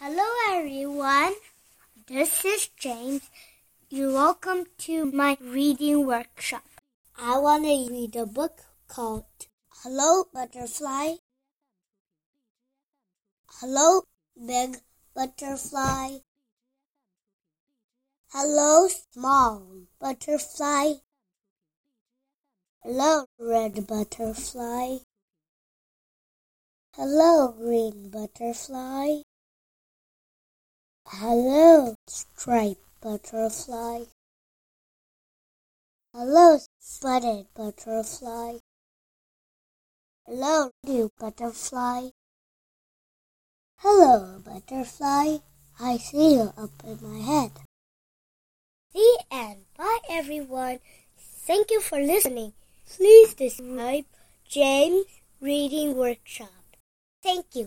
Hello, everyone. This is James. You're welcome to my reading workshop. I want to read a book called Hello, Butterfly. Hello, Big Butterfly. Hello, Small Butterfly. Hello, Red Butterfly. Hello, Green Butterfly. Hello, striped butterfly. Hello, spotted butterfly. Hello, new butterfly. Hello, butterfly. I see you up in my head. The end. Bye, everyone. Thank you for listening. Please subscribe James Reading Workshop. Thank you.